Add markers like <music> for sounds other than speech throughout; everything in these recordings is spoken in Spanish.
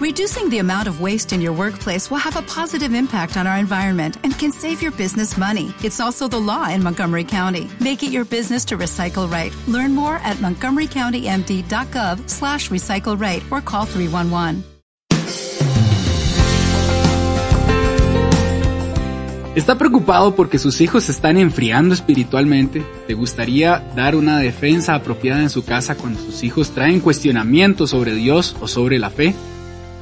Reducing the amount of waste in your workplace will have a positive impact on our environment and can save your business money. It's also the law in Montgomery County. Make it your business to recycle right. Learn more at montgomerycountymd.gov slash recycle right or call 311. ¿Está preocupado porque sus hijos se están enfriando espiritualmente? ¿Te gustaría dar una defensa apropiada en su casa cuando sus hijos traen cuestionamientos sobre Dios o sobre la fe?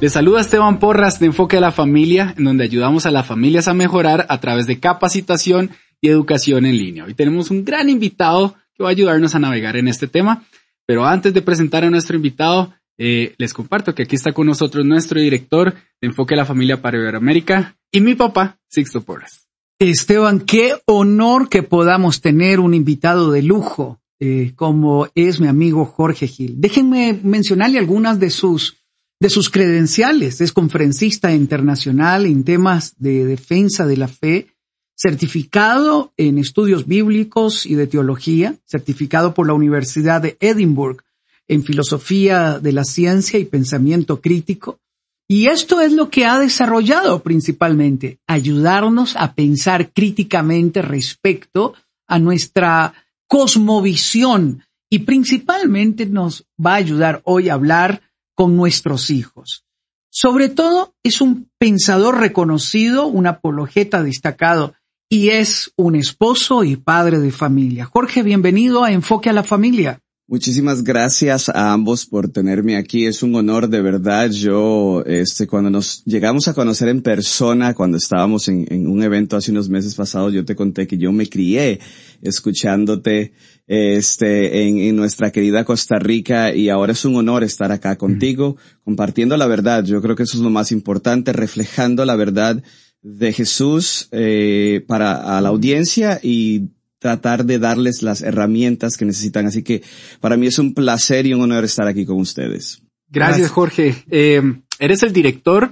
Le saluda Esteban Porras de Enfoque a la Familia, en donde ayudamos a las familias a mejorar a través de capacitación y educación en línea. Hoy tenemos un gran invitado que va a ayudarnos a navegar en este tema, pero antes de presentar a nuestro invitado, eh, les comparto que aquí está con nosotros nuestro director de Enfoque a la Familia para Iberoamérica y mi papá, Sixto Porras. Esteban, qué honor que podamos tener un invitado de lujo eh, como es mi amigo Jorge Gil. Déjenme mencionarle algunas de sus, de sus credenciales. Es conferencista internacional en temas de defensa de la fe, certificado en estudios bíblicos y de teología, certificado por la Universidad de Edinburgh en filosofía de la ciencia y pensamiento crítico, y esto es lo que ha desarrollado principalmente, ayudarnos a pensar críticamente respecto a nuestra cosmovisión y principalmente nos va a ayudar hoy a hablar con nuestros hijos. Sobre todo es un pensador reconocido, un apologeta destacado y es un esposo y padre de familia. Jorge, bienvenido a Enfoque a la Familia. Muchísimas gracias a ambos por tenerme aquí. Es un honor de verdad. Yo, este, cuando nos llegamos a conocer en persona, cuando estábamos en, un evento hace unos meses pasados, yo te conté que yo me crié escuchándote, este, en, en nuestra querida Costa Rica y ahora es un honor estar acá contigo, compartiendo la verdad. Yo creo que eso es lo más importante, reflejando la verdad de Jesús eh, para a la audiencia y tratar de darles las herramientas que necesitan. Así que para mí es un placer y un honor estar aquí con ustedes. Gracias, Jorge. Eh, eres el director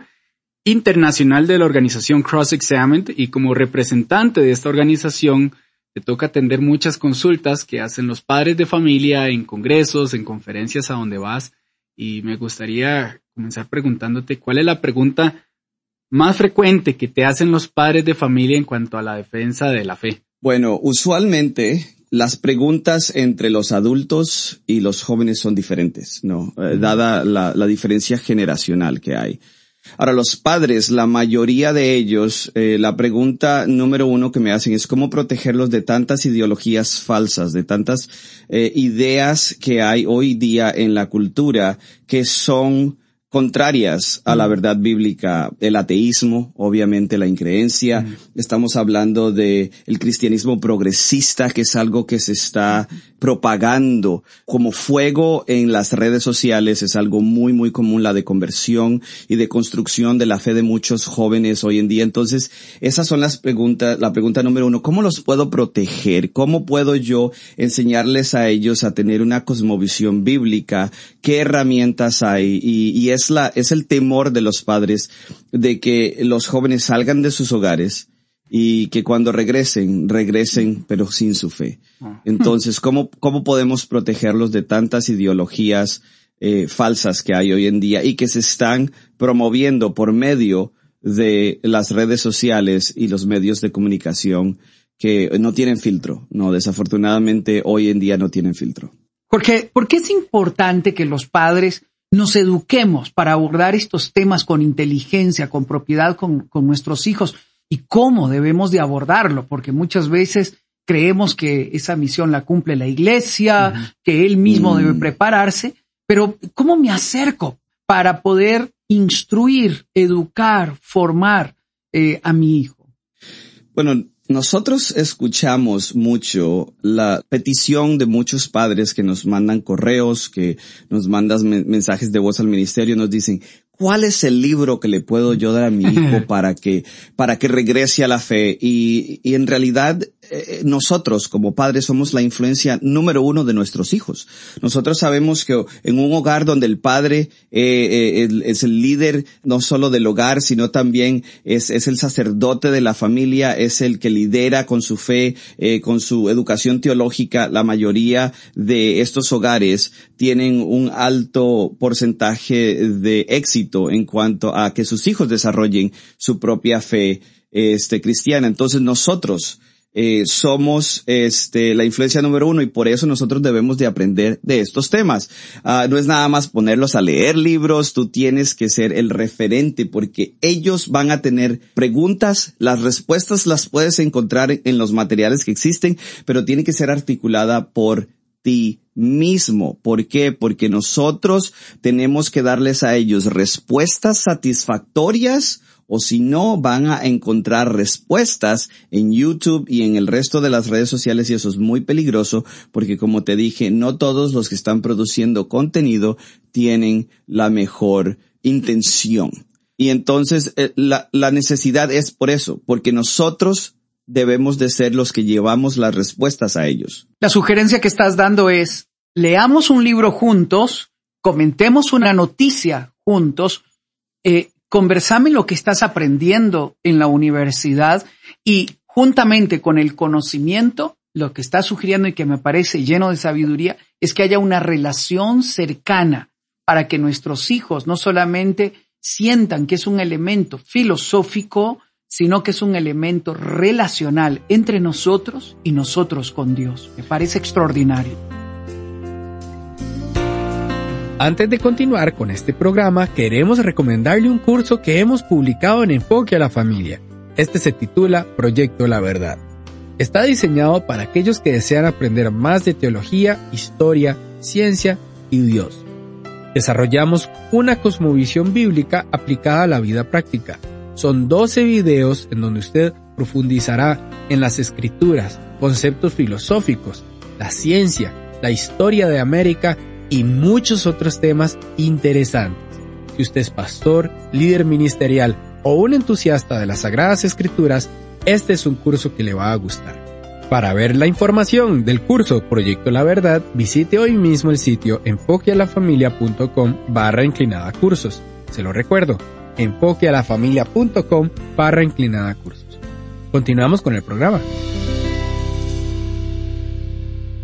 internacional de la organización Cross Examined y como representante de esta organización te toca atender muchas consultas que hacen los padres de familia en congresos, en conferencias a donde vas. Y me gustaría comenzar preguntándote cuál es la pregunta más frecuente que te hacen los padres de familia en cuanto a la defensa de la fe. Bueno, usualmente las preguntas entre los adultos y los jóvenes son diferentes, ¿no? Eh, dada la, diferencia generacional que hay. Ahora, los padres, la mayoría de ellos, eh, la pregunta número uno que me hacen es cómo protegerlos de tantas ideologías falsas, de tantas eh, ideas que hay hoy día en la cultura que son contrarias a la verdad bíblica, el ateísmo, obviamente la increencia. Estamos hablando de el cristianismo progresista, que es algo que se está propagando como fuego en las redes sociales. Es algo muy, muy común, la de conversión y de construcción de la fe de muchos jóvenes hoy en día. Entonces, esas son las preguntas, la pregunta número uno, ¿cómo los puedo proteger? ¿Cómo puedo yo enseñarles a ellos a tener una cosmovisión bíblica? ¿Qué herramientas hay? Y, y es es la, es el temor de los padres de que los jóvenes salgan de sus hogares y que cuando regresen, regresen pero sin su fe. Ah. Entonces, ¿cómo, cómo podemos protegerlos de tantas ideologías eh, falsas que hay hoy en día y que se están promoviendo por medio de las redes sociales y los medios de comunicación que no tienen filtro? No, desafortunadamente hoy en día no tienen filtro. Porque, ¿por qué es importante que los padres nos eduquemos para abordar estos temas con inteligencia, con propiedad con, con nuestros hijos y cómo debemos de abordarlo, porque muchas veces creemos que esa misión la cumple la iglesia, que él mismo debe mm. prepararse, pero ¿cómo me acerco para poder instruir, educar, formar eh, a mi hijo? Bueno, nosotros escuchamos mucho la petición de muchos padres que nos mandan correos, que nos mandan mensajes de voz al ministerio, nos dicen, ¿cuál es el libro que le puedo yo dar a mi hijo <laughs> para que, para que regrese a la fe? Y, y en realidad eh, nosotros como padres somos la influencia número uno de nuestros hijos. Nosotros sabemos que en un hogar donde el padre eh, eh, es el líder no solo del hogar, sino también es, es, el sacerdote de la familia, es el que lidera con su fe, con su educación teológica. La mayoría de estos hogares tienen un alto porcentaje de éxito en cuanto a que sus hijos desarrollen su propia fe este, cristiana. Entonces nosotros, eh, somos este, la influencia número uno y por eso nosotros debemos de aprender de estos temas. Ah, no es nada más ponerlos a leer libros, tú tienes que ser el referente porque ellos van a tener preguntas, las respuestas las puedes encontrar en los materiales que existen, pero tiene que ser articulada por ti mismo. ¿Por qué? Porque nosotros tenemos que darles a ellos respuestas satisfactorias o si no, van a encontrar respuestas en YouTube y en el resto de las redes sociales y eso es muy peligroso porque como te dije, no todos los que están produciendo contenido tienen la mejor intención. Y entonces eh, la, la necesidad es por eso, porque nosotros debemos de ser los que llevamos las respuestas a ellos. La sugerencia que estás dando es, leamos un libro juntos, comentemos una noticia juntos, eh, conversame lo que estás aprendiendo en la universidad y juntamente con el conocimiento, lo que está sugiriendo y que me parece lleno de sabiduría es que haya una relación cercana para que nuestros hijos no solamente sientan que es un elemento filosófico, sino que es un elemento relacional entre nosotros y nosotros con Dios. Me parece extraordinario. Antes de continuar con este programa, queremos recomendarle un curso que hemos publicado en Enfoque a la Familia. Este se titula Proyecto La Verdad. Está diseñado para aquellos que desean aprender más de teología, historia, ciencia y Dios. Desarrollamos una cosmovisión bíblica aplicada a la vida práctica. Son 12 videos en donde usted profundizará en las escrituras, conceptos filosóficos, la ciencia, la historia de América y muchos otros temas interesantes. Si usted es pastor, líder ministerial o un entusiasta de las Sagradas Escrituras, este es un curso que le va a gustar. Para ver la información del curso Proyecto La Verdad, visite hoy mismo el sitio enfoquealafamilia.com barra inclinada cursos. Se lo recuerdo, enfoquealafamilia.com barra inclinada cursos. Continuamos con el programa.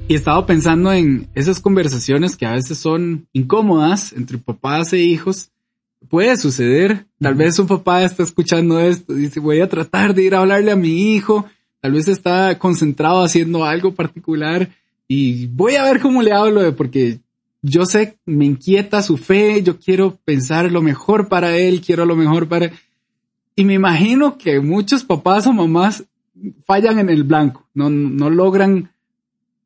Y he estado pensando en esas conversaciones que a veces son incómodas entre papás e hijos. Puede suceder. Tal vez un papá está escuchando esto y dice, voy a tratar de ir a hablarle a mi hijo. Tal vez está concentrado haciendo algo particular y voy a ver cómo le hablo de porque yo sé, me inquieta su fe, yo quiero pensar lo mejor para él, quiero lo mejor para... Y me imagino que muchos papás o mamás fallan en el blanco, no, no logran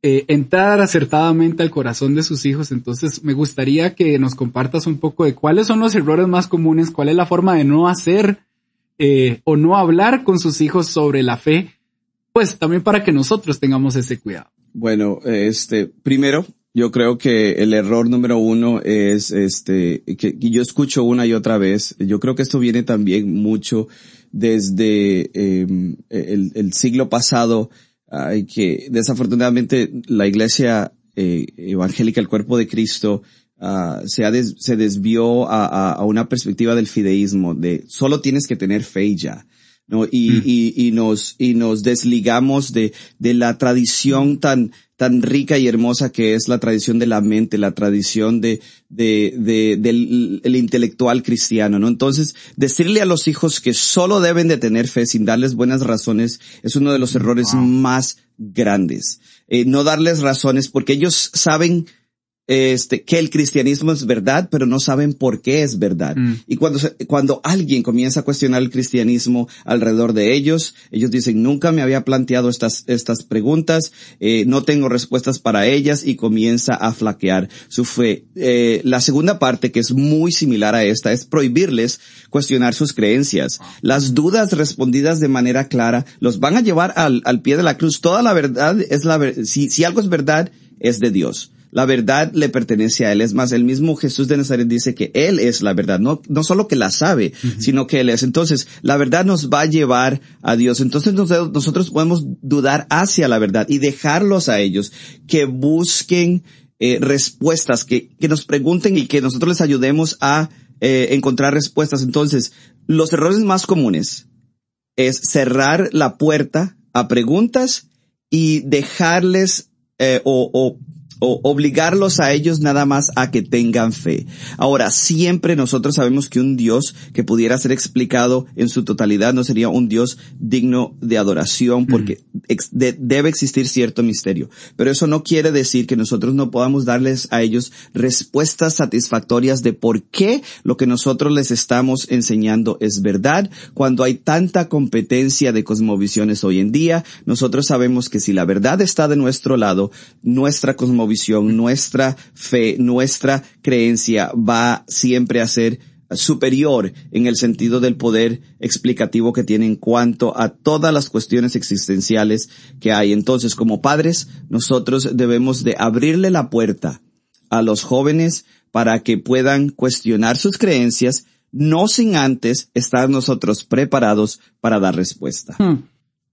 eh, entrar acertadamente al corazón de sus hijos. Entonces me gustaría que nos compartas un poco de cuáles son los errores más comunes, cuál es la forma de no hacer eh, o no hablar con sus hijos sobre la fe, pues también para que nosotros tengamos ese cuidado. Bueno, este, primero, yo creo que el error número uno es este, que, yo escucho una y otra vez. Yo creo que esto viene también mucho desde em, el, el siglo pasado, que desafortunadamente la iglesia eh, evangélica, el cuerpo de Cristo, uh, se, ha se desvió a, a, una perspectiva del fideísmo, de solo tienes que tener fe ya. ¿no? Y, mm. y, y, nos, y nos desligamos de, de la tradición tan, tan rica y hermosa que es la tradición de la mente, la tradición de, de, de del el intelectual cristiano, ¿no? Entonces, decirle a los hijos que solo deben de tener fe sin darles buenas razones es uno de los errores más grandes. Eh, no darles razones porque ellos saben este, que el cristianismo es verdad, pero no saben por qué es verdad. Mm. Y cuando, cuando alguien comienza a cuestionar el cristianismo alrededor de ellos, ellos dicen, nunca me había planteado estas, estas preguntas, eh, no tengo respuestas para ellas y comienza a flaquear su fe. Eh, la segunda parte, que es muy similar a esta, es prohibirles cuestionar sus creencias. Las dudas respondidas de manera clara los van a llevar al, al pie de la cruz. Toda la verdad es la verdad. Si, si algo es verdad, es de Dios la verdad le pertenece a Él. Es más, el mismo Jesús de Nazaret dice que Él es la verdad, no, no solo que la sabe, sino que Él es. Entonces, la verdad nos va a llevar a Dios. Entonces nosotros podemos dudar hacia la verdad y dejarlos a ellos que busquen eh, respuestas, que, que nos pregunten y que nosotros les ayudemos a eh, encontrar respuestas. Entonces, los errores más comunes es cerrar la puerta a preguntas y dejarles eh, o, o o obligarlos a ellos nada más a que tengan fe. Ahora, siempre nosotros sabemos que un Dios que pudiera ser explicado en su totalidad no sería un Dios digno de adoración porque debe existir cierto misterio. Pero eso no quiere decir que nosotros no podamos darles a ellos respuestas satisfactorias de por qué lo que nosotros les estamos enseñando es verdad. Cuando hay tanta competencia de cosmovisiones hoy en día, nosotros sabemos que si la verdad está de nuestro lado, nuestra cosmovisión nuestra fe, nuestra creencia va siempre a ser superior en el sentido del poder explicativo que tiene en cuanto a todas las cuestiones existenciales que hay. Entonces, como padres, nosotros debemos de abrirle la puerta a los jóvenes para que puedan cuestionar sus creencias, no sin antes estar nosotros preparados para dar respuesta. Hmm.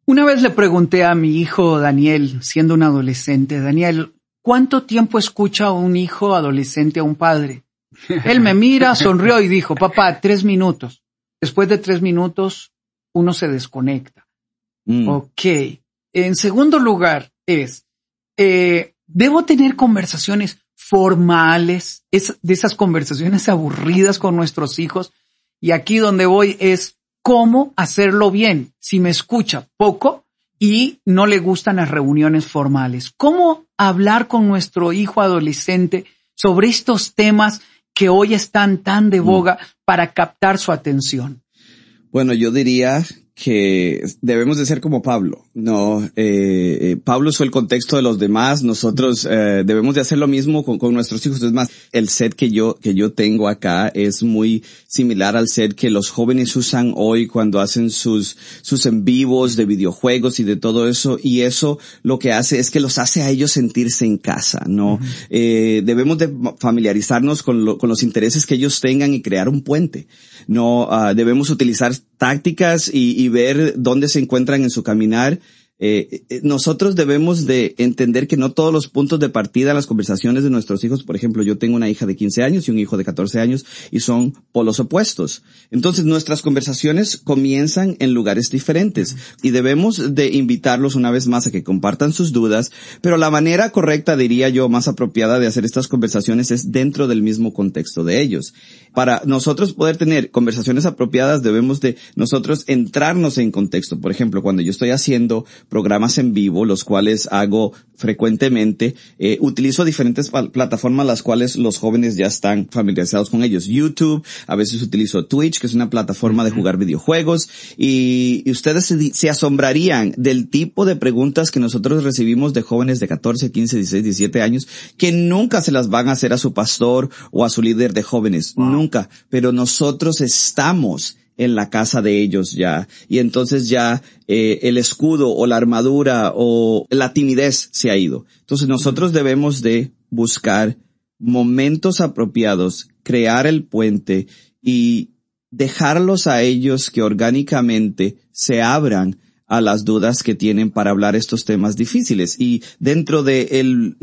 Una vez le pregunté a mi hijo Daniel, siendo un adolescente, Daniel, ¿Cuánto tiempo escucha un hijo adolescente a un padre? Él me mira, sonrió y dijo, papá, tres minutos. Después de tres minutos, uno se desconecta. Mm. Ok. En segundo lugar es, eh, debo tener conversaciones formales, es, de esas conversaciones aburridas con nuestros hijos. Y aquí donde voy es cómo hacerlo bien. Si me escucha poco, y no le gustan las reuniones formales. ¿Cómo hablar con nuestro hijo adolescente sobre estos temas que hoy están tan de mm. boga para captar su atención? Bueno, yo diría que debemos de ser como Pablo. No, eh, eh, Pablo usó el contexto de los demás. Nosotros eh, debemos de hacer lo mismo con, con, nuestros hijos. Es más, el set que yo que yo tengo acá es muy similar al set que los jóvenes usan hoy cuando hacen sus sus en vivos de videojuegos y de todo eso. Y eso lo que hace es que los hace a ellos sentirse en casa. No, eh, debemos de familiarizarnos con, lo, con los intereses que ellos tengan y crear un puente. No, uh, debemos utilizar tácticas y, y ver dónde se encuentran en su caminar eh, eh, nosotros debemos de entender que no todos los puntos de partida las conversaciones de nuestros hijos, por ejemplo, yo tengo una hija de 15 años y un hijo de 14 años y son polos opuestos. Entonces nuestras conversaciones comienzan en lugares diferentes y debemos de invitarlos una vez más a que compartan sus dudas, pero la manera correcta, diría yo, más apropiada de hacer estas conversaciones es dentro del mismo contexto de ellos. Para nosotros poder tener conversaciones apropiadas debemos de nosotros entrarnos en contexto. Por ejemplo, cuando yo estoy haciendo programas en vivo, los cuales hago frecuentemente. Eh, utilizo diferentes plataformas las cuales los jóvenes ya están familiarizados con ellos. YouTube, a veces utilizo Twitch, que es una plataforma de jugar videojuegos, y, ustedes se, se, asombrarían del tipo de preguntas que nosotros recibimos de jóvenes de 14, 15, 16, 17 años, que nunca se las van a hacer a su pastor o a su líder de jóvenes, nunca, pero nosotros estamos en la casa de ellos ya. Y entonces ya eh, el escudo o la armadura o la timidez se ha ido. Entonces nosotros debemos de buscar momentos apropiados, crear el puente y dejarlos a ellos que orgánicamente se abran a las dudas que tienen para hablar estos temas difíciles. Y dentro de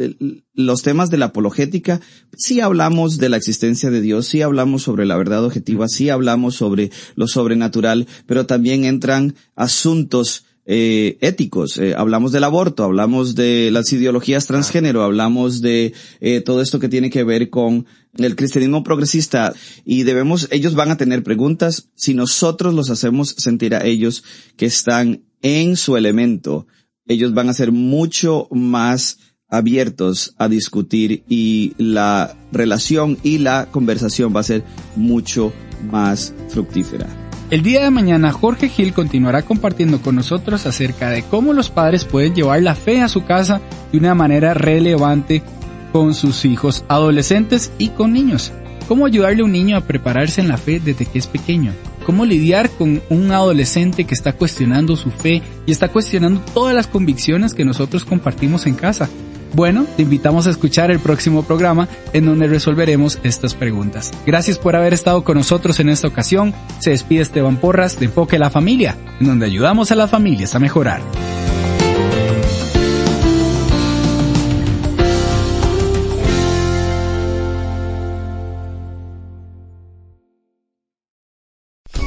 los temas de la apologética, sí hablamos de la existencia de Dios, sí hablamos sobre la verdad objetiva, sí hablamos sobre lo sobrenatural, pero también entran asuntos eh, éticos. Eh, hablamos del aborto, hablamos de las ideologías transgénero, hablamos de eh, todo esto que tiene que ver con el cristianismo progresista y debemos, ellos van a tener preguntas si nosotros los hacemos sentir a ellos que están en su elemento, ellos van a ser mucho más abiertos a discutir y la relación y la conversación va a ser mucho más fructífera. El día de mañana Jorge Gil continuará compartiendo con nosotros acerca de cómo los padres pueden llevar la fe a su casa de una manera relevante con sus hijos adolescentes y con niños. Cómo ayudarle a un niño a prepararse en la fe desde que es pequeño. Cómo lidiar con un adolescente que está cuestionando su fe y está cuestionando todas las convicciones que nosotros compartimos en casa. Bueno, te invitamos a escuchar el próximo programa en donde resolveremos estas preguntas. Gracias por haber estado con nosotros en esta ocasión. Se despide Esteban Porras de Enfoque a la Familia, en donde ayudamos a las familias a mejorar.